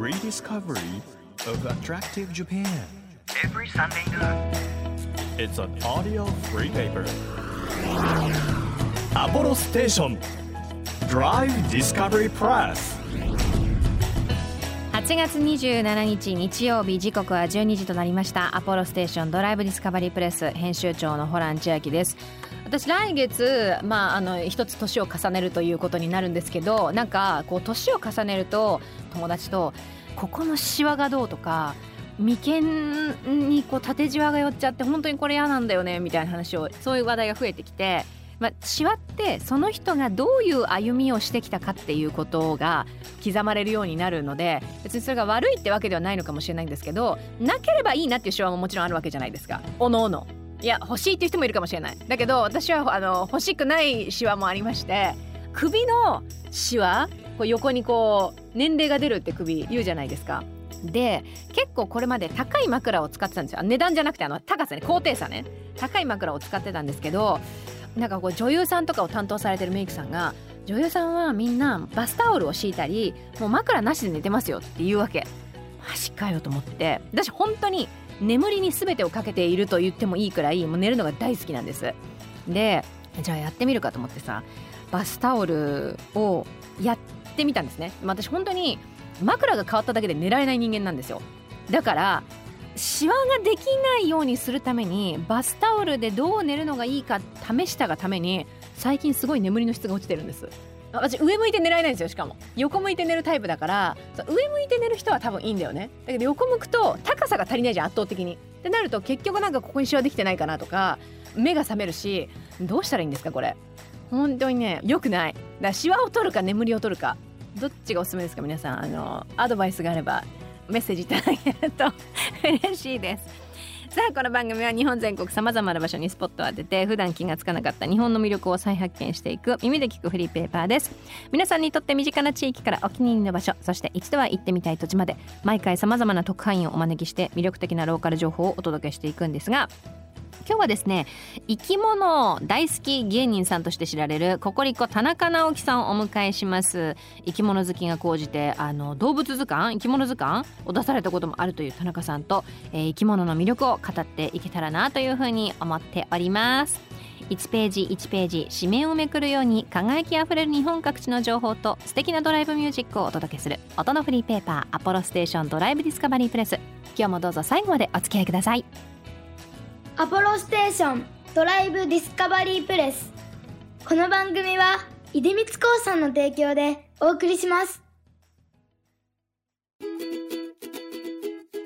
rediscovery of attractive Japan. every Sunday noon. It's an audio free paper. Apollo Station Drive Discovery Press. 8月27日日曜日時刻は12時となりましたアポロステーションドライブディスカバリープレス編集長のホラン千秋です私来月まああの一つ年を重ねるということになるんですけどなんかこう年を重ねると友達とここのシワがどうとか眉間にこう縦じわが寄っちゃって本当にこれ嫌なんだよねみたいな話をそういう話題が増えてきてまあ、シワってその人がどういう歩みをしてきたかっていうことが刻まれるようになるので別にそれが悪いってわけではないのかもしれないんですけどなければいいなっていうシワももちろんあるわけじゃないですか。おのおの。いや欲しいっていう人もいるかもしれない。だけど私はあの欲しくないシワもありまして首のシワこう横にこう年齢が出るって首言うじゃないですか。で結構これまで高い枕を使ってたんですよ。値段じゃなくてあの高さね高低差ね。高い枕を使ってたんですけどなんかこう女優さんとかを担当されてるメイクさんが女優さんはみんなバスタオルを敷いたりもう枕なしで寝てますよって言うわけ。マジかよと思って。私本当に眠りに全てをかけていると言ってもいいくらいもう寝るのが大好きなんです。でじゃあやってみるかと思ってさバスタオルをやってみたんですね。私本当に枕が変わっただけで寝られない人間なんですよ。だからシワができないようにするためにバスタオルでどう寝るのがいいか試したがために最近すごい眠りの質が落ちてるんです。私上向いて寝られないんですよしかも。横向いて寝るタイプだから上向いて寝る人は多分いいんだよね。だけど横向くと高さが足りないじゃん圧倒的に。ってなると結局なんかここにシワできてないかなとか目が覚めるしどうしたらいいんですかこれ。本当にね良くない。だからシワを取るか眠りを取るか。どっちがおすすめですか皆さん。あのアドバイスがあればメッセージいただけると 嬉しいです。さあこの番組は日本全国さまざまな場所にスポットを当てて普段気がつかなかった日本の魅力を再発見していく耳で聞くフリーペーパーです。皆さんにとって身近な地域からお気に入りの場所そして一度は行ってみたい土地まで毎回さまざまな特派員をお招きして魅力的なローカル情報をお届けしていくんですが今日はですね生き物大好き芸人さんとして知られるココリコ田中直樹さんをお迎えします。生き物好きが高じてあの動物図鑑生き物図鑑を出されたこともあるという田中さんと、えー生き物の魅力を語っていけたらなというふうに思っております。1ページ1ページ紙面をめくるように輝きあふれる日本各地の情報と素敵なドライブミュージックをお届けする音のフリーペーパーアポロステーションドライブディスカバリープレス。今日もどうぞ最後までお付き合いください。アポロステーションドライブディスカバリープレス。この番組は出光興産の提供でお送りします。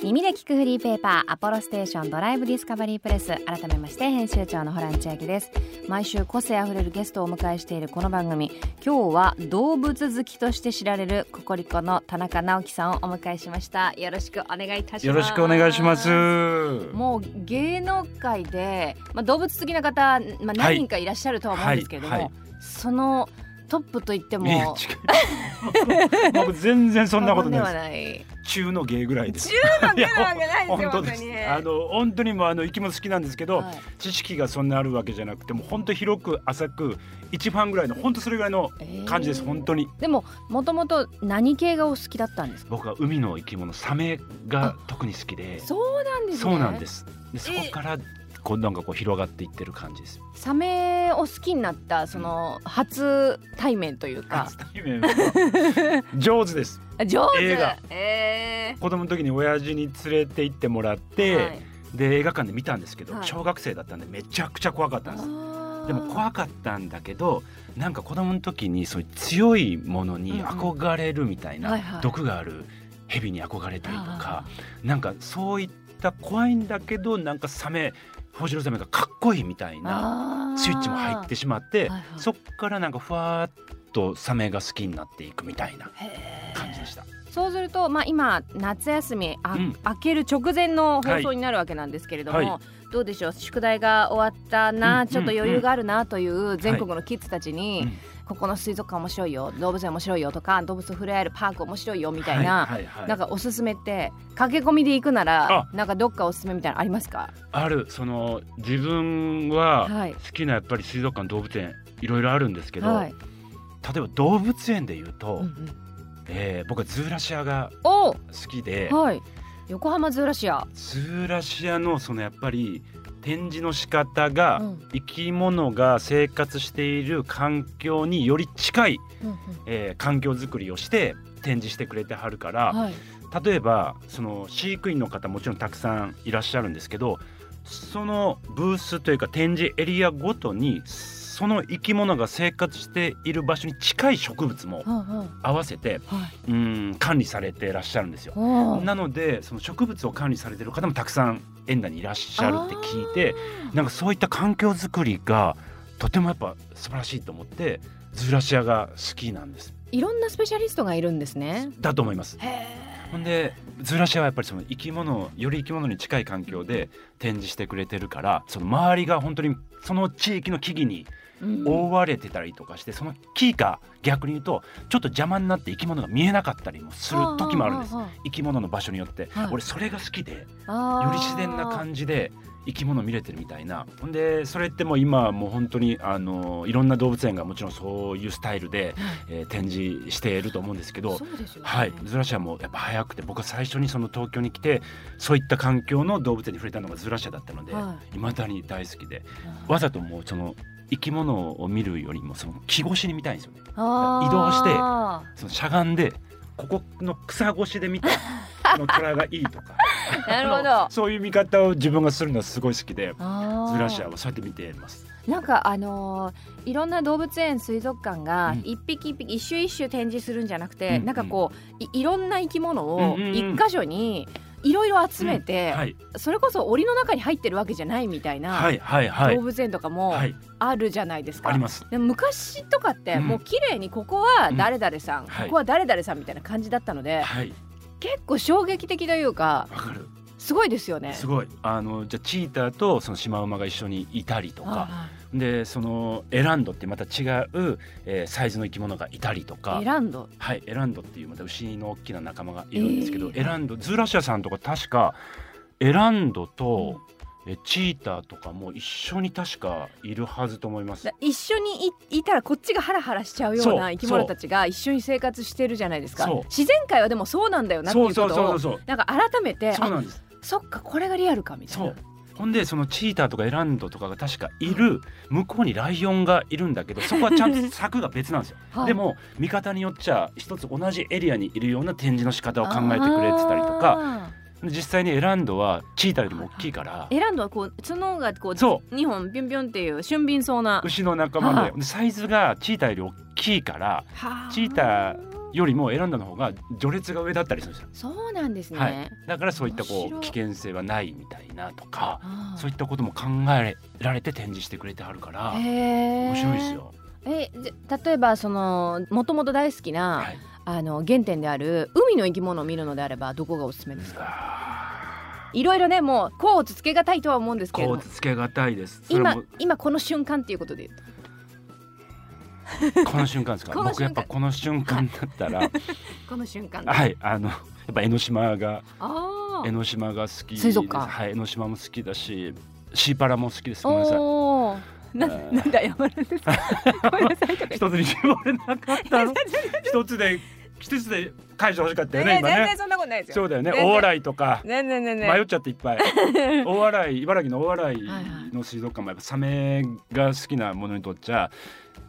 耳で聞くフリーペーパーアポロステーションドライブディスカバリープレス。改めまして編集長のホラン千秋です。毎週個性あふれるゲストをお迎えしているこの番組。今日は動物好きとして知られるココリコの田中直樹さんをお迎えしました。よろしくお願いいたします。よろしくお願いします。もう芸能界で、まあ、動物好きな方、まあ、何人かいらっしゃるとは思うんですけれども、はいはい。そのトップと言ってもいや違う 僕全然そんなことない。中の芸ぐらいです。中の芸なわけないですよ本当です。あの本当にもうあの生き物好きなんですけど、はい知識がそんなあるわけじゃなくてもう本当広く浅く一ファンぐらいの本当それぐらいの感じです、えー本当に。でももともと何系がお好きだったんですか？僕は海の生き物サメが特に好きで、そうなんですねそうなんです。でそこからこうなんかこう広がっていってる感じです。サメを好きになったその初対面というか。初対面は 上手です。上手。映画。え子供の時に親父に連れて行ってもらっーて、はい。で映画館で見たんですけど、はい。小学生だったんでめちゃくちゃ怖かったんです。でも怖かったんだけどなんか子供の時にそういう強いものに憧れるみたいな、はいはい。毒がある蛇に憧れたりとあかなんかそういった怖いんだけどなんかサメホジロザメがかっこいいみたいなスイッチも入ってしまって、はいはい。そっからなんかふわーっとサメが好きになっていくみたいな感じでした。そうすると、まあ、今夏休みあ、うん。明ける直前の放送になるわけなんですけれども、はい。どうでしょう？宿題が終わったな、うん。ちょっと余裕があるなという全国のキッズたちに、うんここの水族館面白いよ。動物園面白いよとか動物と触れ合えるパーク面白いよみたいな、はいはいはい。なんかおすすめって駆け込みで行くならあ。なんかどっかおすすめみたいなのありますか？ある。その自分ははい。好きなやっぱり水族館動物園いろいろあるんですけど、はい、例えば動物園で言うと、うんうん。えー僕はズーラシアがお！好きではい。横浜ズーラシア。ズーラシアのそのやっぱり展示の仕方がうん。生き物が生活している環境により近い、うんうん。えー環境づくりをして展示してくれてはるから、はい。例えばその飼育員の方もちろんたくさんいらっしゃるんですけどそのブースというか展示エリアごとにその生き物が生活している場所に近い植物も合わせてはい。うん管理されてらっしゃるんですよ。なのでその植物を管理されてる方もたくさん園内にいらっしゃるって聞いてなんかそういった環境づくりがとてもやっぱ素晴らしいと思ってズーラシアが好きなんです。いろんなスペシャリストがいるんですねだと思います。へほんでズーラシアはやっぱりその生き物より生き物に近い環境で展示してくれてるからその周りが本当にその地域の木々にー覆われてたりとかしてその木が逆に言うとちょっと邪魔になって生き物が見えなかったりもする時もあるんです。生き物の場所によって、はい。俺それが好きでより自然な感じで生き物見れてるみたいな。ほんでそれってもう今はもう本当にあのいろんな動物園がもちろんそういうスタイルで、えー展示していると思うんですけどね。はい、ズラシアもやっぱ早くて僕は最初にその東京に来てそういった環境の動物園に触れたのがズラシアだったので、、はい。まだに大好きで。わざともうその生き物を見るよりもその木越しに見たいんですよね。移動してそのしゃがんでここの草越しで見た この虎がいいとか。なるほど。そういう見方を自分がするのはすごい好きでズラシアはそうやって見てます。なんかあのーいろんな動物園水族館がうん。一匹一匹一種一種展示するんじゃなくて、うん。なんかこういいろんな生き物をうんうんうん。一箇所にいろいろ集めて、はい。それこそ檻の中に入ってるわけじゃないみたいな、はいはいはい。動物園とかもはい。あるじゃないですか。あります。でも昔とかってうん。もう綺麗にここは誰々さん、はい。ここは誰々さんみたいな感じだったので、はい。結構衝撃的というかわかる。すごいですよね。すごい。あのじゃあチーターとそのシマウマが一緒にいたりとか。あでそのエランドってまた違う、えーサイズの生き物がいたりとあか。エランド？はいエランドっていうまた牛の大きな仲間がいるんですけど、えー。エランドズーラシアさんとか確かエランドと、えチーターとかも一緒に確かいるはずと思います。だ。一緒にいいたらこっちがハラハラしちゃうような生き物たちが一緒に生活してるじゃないですか。自然界はでもそうなんだよなっていそうことをなんか改めてあそうなんです。そっかこれがリアルかみたいなほんでそのチーターとかエランドとかが確かいる向こうにライオンがいるんだけどそこはちゃんと 柵が別なんですよ。はい。でも見方によっちゃ一つ同じエリアにいるような展示の仕方を考えてくれてたりとかあ実際にエランドはチーターよりも大きいからー。エランドはこう角がこうそ2本ピョンピョンっていう俊敏そうな。牛の仲間はででサイズがチーターより大きいからはあ。チーターよりもエランドの方が序列が上だったりするんですよ。そうなんですね、はい、だからそういったこう危険性はないみたいなとかそういったことも考えられて展示してくれてはるから面白いですよ。えじゃ例えばそのもともと大好きな、はい。あの原点である海の生き物を見るのであればどこがおすすめですか？いろいろねもう甲乙つけがたいとは思うんですけども。うつけがたいです。今も今この瞬間っていうことで言うこの瞬間ですか？僕やっぱこの瞬間だったら、と この瞬間はいあのやっぱ江ノ島があ江ノ島が好きです。水族館はい江ノ島も好きだし、シーパラも好きです。ごめんなさい。ななんで謝るんですか？一つに絞れなかったの？一つで一つで返してほしかったよね今ね全然。そんなことないですよそうだよね。大洗とか。全然全然迷っちゃっていっぱい 大洗茨城の大いの水族館もやっぱサメが好きなものにとっちゃ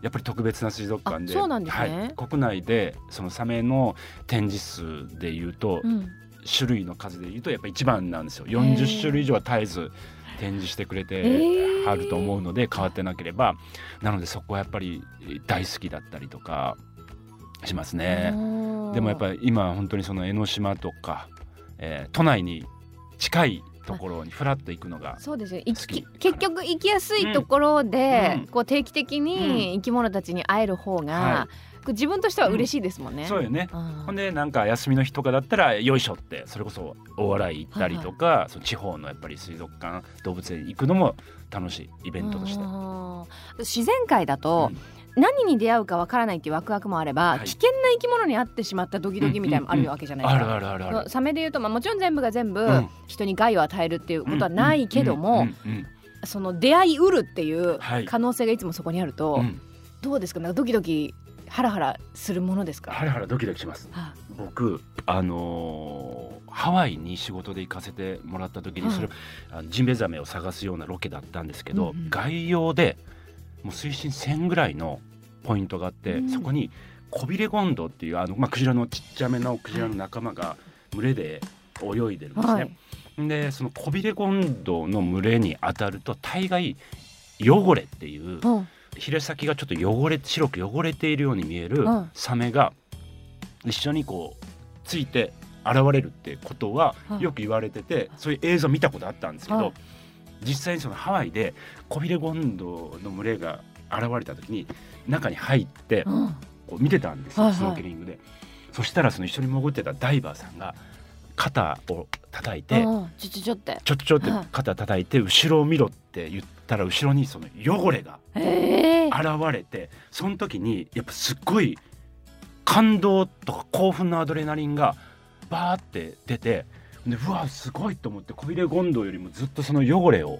やっぱり特別な水族館で。あそうなんですね。はい、国内でそのサメの展示数でいうと、うん。種類の数でいうとやっぱ一番なんですよ。40種類以上は絶えず展示してくれえてー。あると思うので変わってなければ。なのでそこはやっぱり大好きだったりとかしますね。でもやっぱり今本当にその江ノ島とか、えー都内に近いところにフラッと行くのがそうですよ。結局行きやすいところで、うん。こう定期的に生き物たちに会える方が、はこう自分としては嬉しいですもんね。そうよね。うん。ほんでなんか休みの日とかだったらよいしょってそれこそ大洗行ったりとか、その地方のやっぱり水族館動物園行くのも楽しいイベントとして。うん自然界だと、何に出会うかわからないっていうワクワクもあれば、はい。危険な生き物に会ってしまったドキドキみたいもあるわけじゃないですか。あるあるあるある。サメで言うと、まあ、もちろん全部が全部うん。人に害を与えるっていうことはないけども、うん。うん。その出会いうるっていうはい。可能性がいつもそこにあると、うん。うんどうですか？なんかドキドキハラハラするものですか？ハラハラドキドキします。は僕あのーハワイに仕事で行かせてもらった時にはい。それ、あのジンベエザメを探すようなロケだったんですけど、うんうん。外洋でもう水深1000ぐらいのポイントがあって、うん。そこにコビレゴンドっていうあの、まあ、クジラのちっちゃめのクジラの仲間が群れで泳いでるんですね。はい。でそのコビレゴンドの群れに当たると大概汚れっていううん。ヒレ先がちょっと汚れ白く汚れているように見えるうん。サメが一緒にこうついて現れるってことははい。よく言われててそういう映像見たことあったんですけはい。ど実際にそのハワイでコビレゴンドの群れが現れた時に中に入ってうん。こう見てたんですはいはい。よスノーケリングで。そしたらその一緒に潜ってたダイバーさんが肩を叩いてうん。ちょちょちょって。ちょちょってはい肩叩いて後ろを見ろって言ったら後ろにその汚れがええ。現れてその時にやっぱすっごい感動とか興奮のアドレナリンがバーって出てでうわすごいと思ってコビレゴンドよりもずっとその汚れを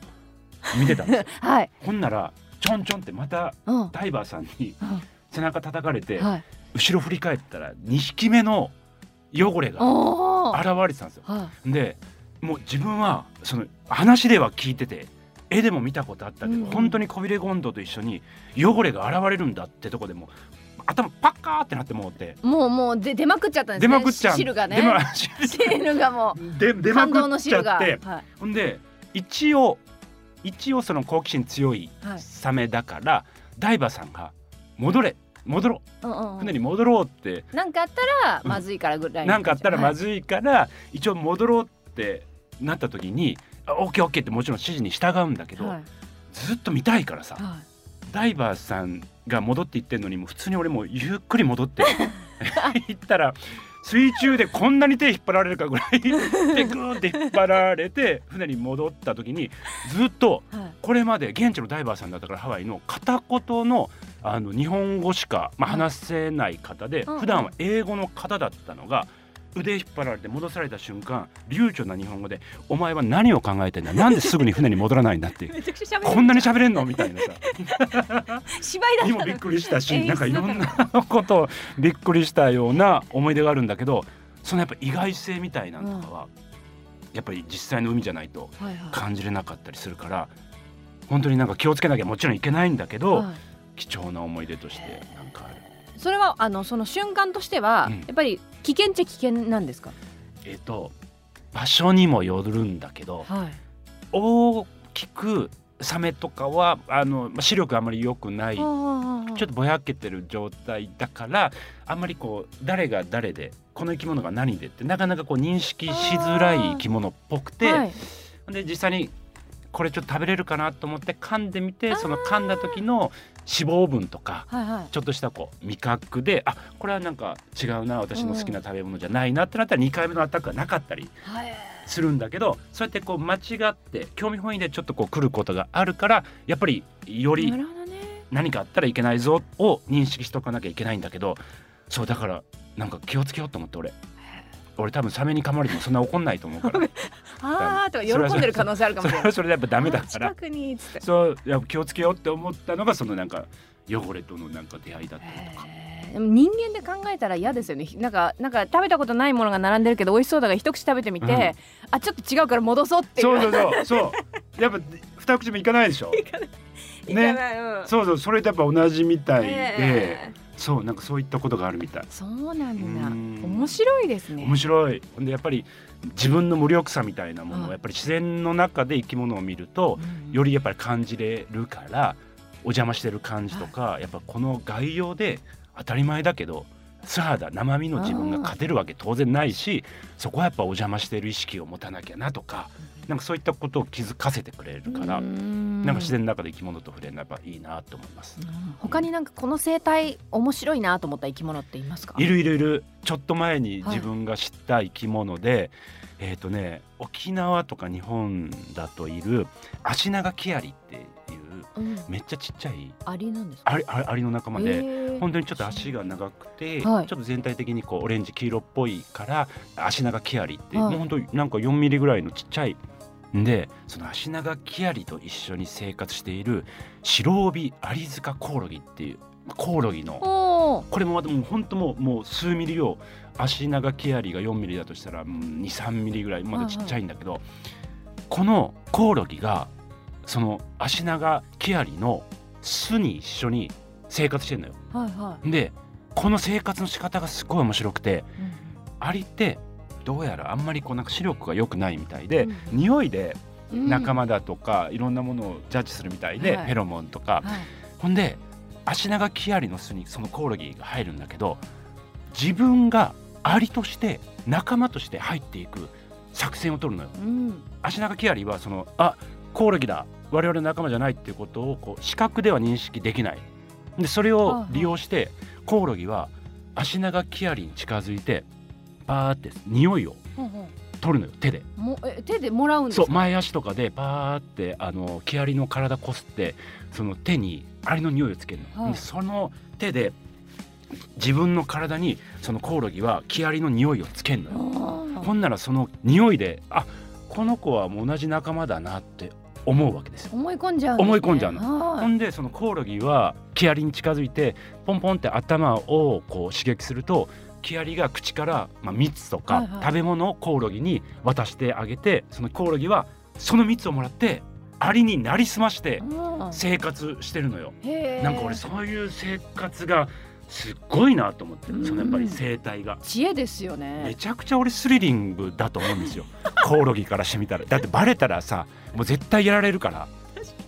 見てたんですよ はい。ほんならちょんちょんってまたうん。ダイバーさんにうん背中叩かれてはい。後ろ振り返ったら2匹目の汚れが。現れてたんですよ。はでもう自分はその話では聞いてて絵でも見たことあったけど、うんうん本当にコビレゴンドと一緒に汚れが現れるんだってとこでもう頭パッカーってなってもうてい。もうもうで出まくっちゃったんですね。出まくっちゃう汁がね。出ま 汁がもでう出まく感動の汁が。っちゃってはい。ほんで一応一応その好奇心強いはいサメだから、ダイバーさんが戻れ戻ろううんうんうん船に戻ろうってなんかあったらまずいからぐらいのなんかあったらまい。ずいから、一応戻ろうってなった時に「あオッケーオッケー」ってもちろん指示に従うんだけど、はいずっと見たいからさ、はダイバーさんが戻っていってんのにもう普通に俺もゆっくり戻って 行ったら水中でこんなに手引っ張られるかぐらいでグーって引っ張られて船に戻った時にずっと。これまで現地のダイバーさんだったからハワイの片言のあの日本語しか、ま話せない方で、うん普段は英語の方だったのが腕引っ張られて戻された瞬間流暢な日本語で「お前は何を考えてんだ？なんですぐに船に戻らないんだ」って。こんなに喋れんの？みたいなさ。芝居だにもびっくりしたしなんかいろんなことをびっくりしたような思い出があるんだけどそのやっぱ意外性みたいなのとかは、やっぱり実際の海じゃないとはいはい。感じれなかったりするから本当になんか気をつけなきゃもちろんいけないんだけど、はい。貴重な思い出としてなんかある。それはあのその瞬間としては、うんやっぱり危険っちゃ危険なんですか？えっ、と場所にもよるんだけどはい。大きくサメとかはあのまあ視力あまり良くないちょちょっとぼやけてる状態だからあんまりこう誰が誰でこの生き物が何でってなかなかこう認識しづらい生き物っぽくて、はい、で実際にこれちょっと食べれるかなと思って噛んでみてその噛んだ時の脂肪分とかはいはい。ちょっとしたこう味覚であこれはなんか違うな私の好きな食べ物じゃないなってなったら2回目のアタックがなかったりはい。するんだけどそうやってこう間違って興味本位でちょっとこう来ることがあるからやっぱりより何かあったらいけないぞを認識しとかなきゃいけないんだけどそうだからなんか気をつけようと思って俺。俺多分サメに噛まれてもそんな怒んないと思うから あーとか喜んでる可能性あるかもしれない。それはそれでやっぱダメだか近らくにっつって。そうやっぱ気をつけようって思ったのがそのなんか汚れとのなんか出会いだったりとか。でも人間で考えたら嫌ですよね。なんかなんか食べたことないものが並んでるけど美味しそうだから一口食べてみて、うん。あちょっと違うから戻そうっていう。そうそうそう。そう。やっぱ二口もいかないでしょ。いかない、うんそうそう。それとやっぱ同じみたいで、えーそうなんかそういったことがあるみたい。そうなんだ。うん。面白いですね。面白い。ほんでやっぱり自分の無力さみたいなものはいをやっぱり自然の中で生き物を見るとうん。よりやっぱり感じれるからお邪魔してる感じとかやっぱこの概要で当たり前だけど素肌生身の自分が勝てるわけ当然ないしそこはやっぱお邪魔してる意識を持たなきゃなとかなんかそういったことを気づかせてくれるからうん。なんか自然の中で生き物と触れるのはやっぱいいなと思います。他になんかこの生態面白いなと思った生き物っていますか？いるいる。いるちょっと前に自分が知った生き物で、えっ、とね沖縄とか日本だといるアシナガキアリっていううんめっちゃちっちゃい。アリなんですか？アリの仲間で、へー。本当にちょっと足が長くて、はい。ちょっと全体的にこうオレンジ黄色っぽいからアシナガキアリって、はい。もう本当になんか4ミリぐらいのちっちゃい。んでそのアシナガキアリと一緒に生活している白帯アリ塚コオロギっていうコオロギのこれもまたもう本当もうもう数ミリを足長キアリが4ミリだとしたら23ミリぐらいまだちっちゃいんだけど、このコオロギがその足長キアリの巣に一緒に生活してるのよ。うはいはでこの生活の仕方がすごい面白くてい、アリってどうやらあんまりこうなんか視力が良くないみたいで、うん匂いでうん。仲間だとか、いろんなものをジャッジするみたいで、はい。フェロモンとか、はい。ほんで足長キアリの巣にそのコオロギが入るんだけど自分がアリとして仲間として入っていく作戦を取るのよ。うん。足長キアリはそのあコオロギだ。我々の仲間じゃないっていうことをこう視覚では認識できない。でそれを利用してコオロギは足長キアリに近づいてパーって匂いを取るのよ手で。うもえ手でもらうんですか？そう前足とかでパーってあのキアリの体こすってその手にアリの匂いをつけるの、はい。でその手で自分の体にそのコオロギはキアリの匂いをつけるのよ。ほんならその匂いであこの子はもう同じ仲間だなって思うわけですよ。思い込んじゃうね。思い込んじゃうの。はほんでそのコオロギはキアリに近づいてポンポンって頭をこう刺激するとキアリが口から、まあ、蜜とか食べ物をコオロギに渡してあげてそのコオロギはその蜜をもらってアリになりすましてうん。生活してるのよ。へーなんか俺そういう生活がすっごいなと思ってうん。そのやっぱり生態が。知恵ですよめねちゃくちゃ俺スリリングだと思うんですよ。コオロギからしてみたら。だってバレたらさもう絶対やられるから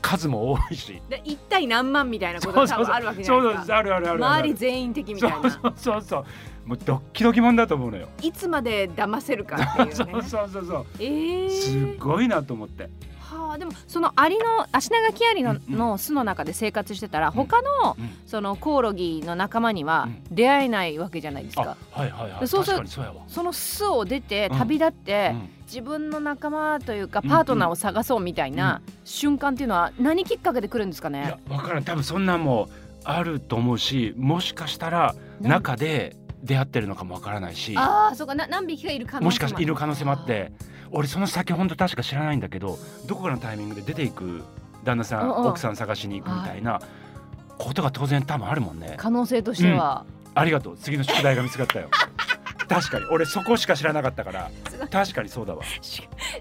数も多いし。で一対何万みたいなことが多分あるわけじゃそうそうないですかあるあるある。周り全員的みたいな。そうそうそう。もうドッキドキもんだと思うのよ、いつまで騙せるかっていうね。そうそうそうそう。えー、すっごいなと思ってはあでもそのアリの足長キアリの,、の巣の中で生活してたら他の、うん。そのコオロギの仲間にはう出会えないわけじゃないですあか。はいはいはい。でそうする確かにそうやわ、その巣を出てうん。旅立って、うん。自分の仲間というかうん。パートナーを探そうみたいな瞬間っていうのは何きっかけで来るんですかね？いや分からん。多分そんなんもあると思うしもしかしたら中で出会ってるのかもわからないし。ああそうか。な何匹かいる可能性もしかしている可能性もあっあて俺その先本当確か知らないんだけどどこかのタイミングで出ていく旦那さんうんうん。奥さん探しに行くみたいなことが当然多分あるもんね。ー可能性としては、ありがとう。次の宿題が見つかったよ。確かに。俺そこしか知らなかったから。確かにそうだわ。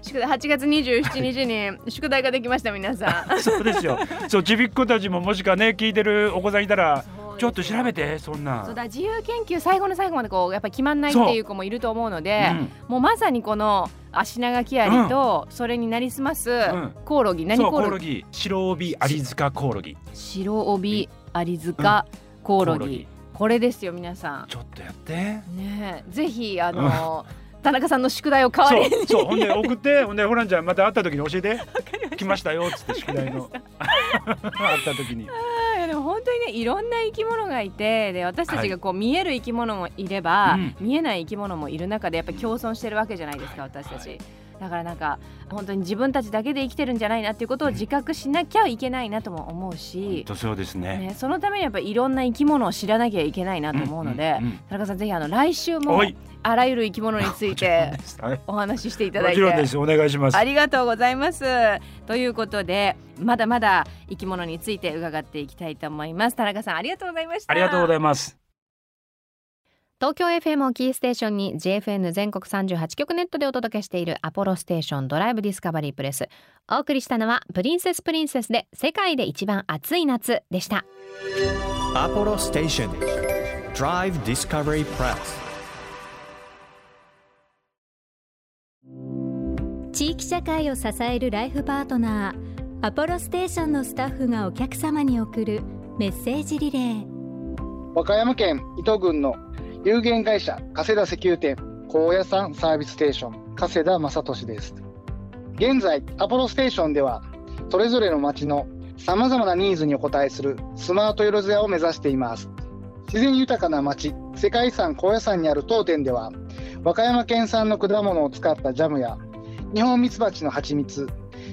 宿題8月27日に宿題ができました皆さん。そうですよ。そうちびっ子たちももしかね聞いてるお子さんいたらちょっと調べてそんな。そうだ自由研究最後の最後までこうやっぱり決まんないっていう子もいると思うのでうん。もうまさにこの足長キアリとそれになりすますん。コオロギ、何ココオロギ？オロギ。白帯アリ塚コオロギ。白帯アリ塚コオロギ。これですよ皆さちょっとやって。んねえ。ぜひあの田中さんの宿題を代わりに。そうほんで送ってほんでホランちゃんまた会った時に教えて。来ましたよっつって宿題の。会った時に。でも本当にねいろんな生き物がいてで私たちがこう見える生き物もいれば、うん。見えない生き物もいる中でやっぱり共存してるわけじゃないですか、はい。私たち、はいだからなんか本当に自分たちだけで生きてるんじゃないなっていうことを自覚しなきゃいけないなとも思うし、とそうですね。ね、そのためにやっぱりいろんな生き物を知らなきゃいけないなと思うので、んんん。田中さんぜひあの来週もあらゆる生き物について はい。お話ししていただもいて。ちろんです。お願いします。ありがとうございます。ということでまだまだ生き物について伺っていきたいと思います。田中さんありがとうございました。ありがとうございいます東京 FM をキーステーションに JFN 全国38局ネットでお届けしているアポロステーションドライブディスカバリープレス。お送りしたのはプリンセスプリンセスで世界で一番暑い夏でした。Apollo Station Drive Discovery Press 地域社会を支えるライフパートナーアポロステーションのスタッフがお客様に送るメッセージリレー和歌山県伊東郡の有限会社加世田石油店高野山サービスステーション加世田正俊です。現在アポロステーションではそれぞれの町のさまざまなニーズにお応えするスマートよろずやを目指しています。自然豊かな町世界遺産高野山にある当店では和歌山県産の果物を使ったジャムや日本ミツバチの蜂蜜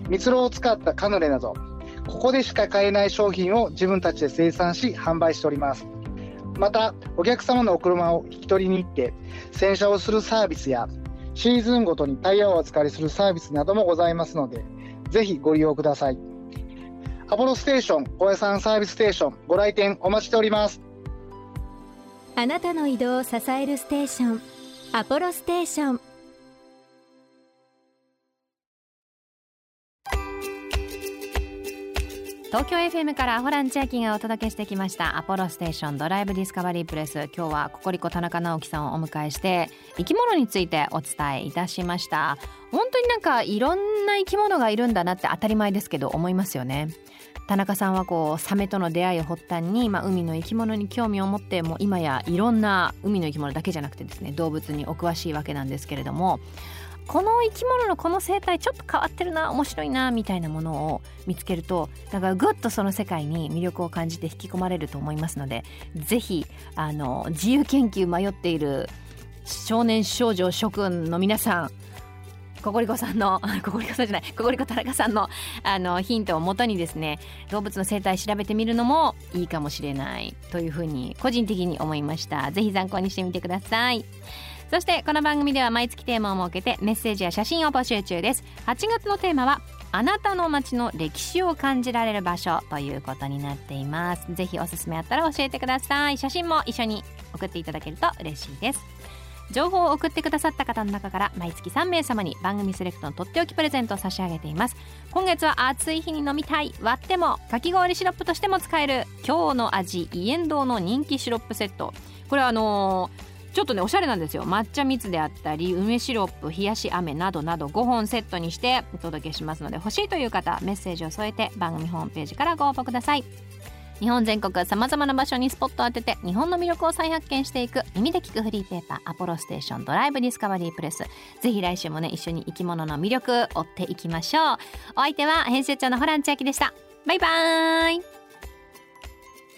蜜蝋を使ったカヌレなどここでしか買えない商品を自分たちで生産し販売しております。またお客様のお車を引き取りに行って洗車をするサービスやシーズンごとにタイヤをお預かりするサービスなどもございますのでぜひご利用ください。アポロステーション高野山サービスステーションご来店お待ちしております。あなたの移動を支えるステーションアポロステーション。東京 FM からホラン千秋がお届けしてきました。アポロステーションドライブディスカバリープレス今日はココリコ田中直樹さんをお迎えして生き物についてお伝えいたしました。本当になんかいろんな生き物がいるんだなって当たり前ですけど思いますよね。田中さんはこうサメとの出会いを発端に、まあ、海の生き物に興味を持ってもう今やいろんな海の生き物だけじゃなくてですね動物にお詳しいわけなんですけれどもこの生き物のこの生態ちょっと変わってるな面白いなみたいなものを見つけるとだからぐっとその世界に魅力を感じて引き込まれると思いますのでぜひ自由研究迷っている少年少女諸君の皆さんココリコさんの ココリコさんじゃないココリコ田中さんのあのヒントをもとにですね動物の生態調べてみるのもいいかもしれないというふうに個人的に思いました。ぜひ参考にしてみてください。そしてこの番組では毎月テーマを設けてメッセージや写真を募集中です。8月のテーマはあなたの街の歴史を感じられる場所ということになっています。ぜひおすすめあったら教えてください。写真も一緒に送っていただけると嬉しいです。情報を送ってくださった方の中から毎月3名様に番組セレクトのとっておきプレゼントを差し上げています。今月は暑い日に飲みたい割ってもかき氷シロップとしても使える今日の味イエンドウの人気シロップセット。これはあのーちょっとねおしゃれなんですよ。抹茶蜜であったり梅シロップ冷やし飴などなど5本セットにしてお届けしますので欲しいという方メッセージを添えて番組ホームページからご応募ください。日本全国さまざまな場所にスポットを当てて日本の魅力を再発見していく耳で聞くフリーペーパーアポロステーションドライブディスカバリープレス。ぜひ来週もね一緒に生き物の魅力追っていきましょう。お相手は編集長のホラン千秋でした。バイバーイ。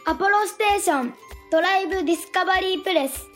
アポロステーションドライブディスカバリープレス。